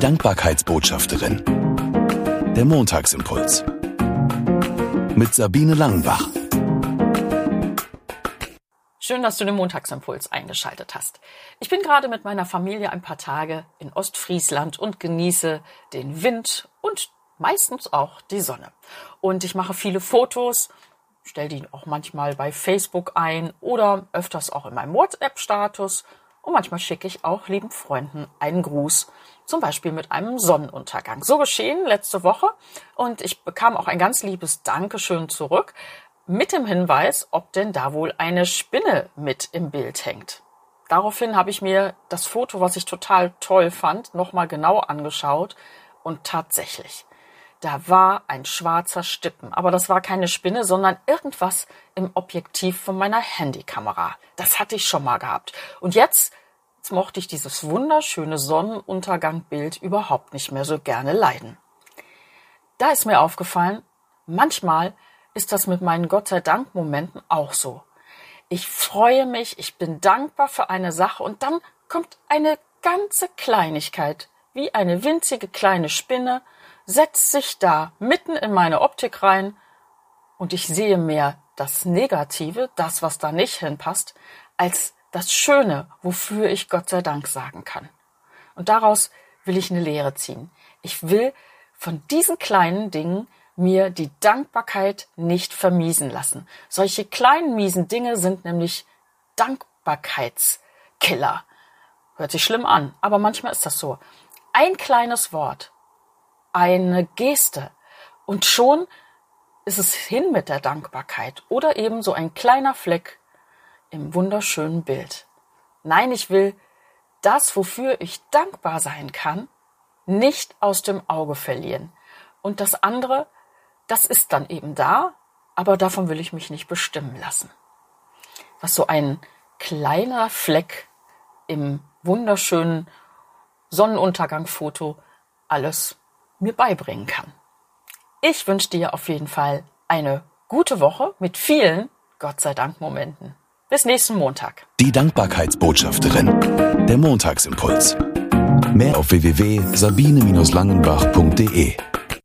Dankbarkeitsbotschafterin. Der Montagsimpuls. Mit Sabine Langenbach. Schön, dass du den Montagsimpuls eingeschaltet hast. Ich bin gerade mit meiner Familie ein paar Tage in Ostfriesland und genieße den Wind und meistens auch die Sonne. Und ich mache viele Fotos, stelle die auch manchmal bei Facebook ein oder öfters auch in meinem WhatsApp-Status. Und manchmal schicke ich auch lieben Freunden einen Gruß, zum Beispiel mit einem Sonnenuntergang. So geschehen letzte Woche und ich bekam auch ein ganz liebes Dankeschön zurück mit dem Hinweis, ob denn da wohl eine Spinne mit im Bild hängt. Daraufhin habe ich mir das Foto, was ich total toll fand, nochmal genau angeschaut und tatsächlich, da war ein schwarzer Stippen. Aber das war keine Spinne, sondern irgendwas im Objektiv von meiner Handykamera. Das hatte ich schon mal gehabt. Und jetzt, jetzt mochte ich dieses wunderschöne Sonnenuntergangbild überhaupt nicht mehr so gerne leiden. Da ist mir aufgefallen, manchmal ist das mit meinen Gott sei Dank Momenten auch so. Ich freue mich, ich bin dankbar für eine Sache und dann kommt eine ganze Kleinigkeit, wie eine winzige kleine Spinne, setzt sich da mitten in meine Optik rein und ich sehe mehr das Negative, das, was da nicht hinpasst, als das Schöne, wofür ich Gott sei Dank sagen kann. Und daraus will ich eine Lehre ziehen. Ich will von diesen kleinen Dingen mir die Dankbarkeit nicht vermiesen lassen. Solche kleinen miesen Dinge sind nämlich Dankbarkeitskiller. Hört sich schlimm an, aber manchmal ist das so. Ein kleines Wort, eine Geste und schon ist es hin mit der Dankbarkeit oder eben so ein kleiner Fleck im wunderschönen Bild. Nein, ich will das, wofür ich dankbar sein kann, nicht aus dem Auge verlieren. Und das andere, das ist dann eben da, aber davon will ich mich nicht bestimmen lassen. Was so ein kleiner Fleck im wunderschönen Sonnenuntergangfoto alles mir beibringen kann. Ich wünsche dir auf jeden Fall eine gute Woche mit vielen Gott sei Dank Momenten. Bis nächsten Montag. Die Dankbarkeitsbotschafterin. Der Montagsimpuls. Mehr auf www.sabine-langenbach.de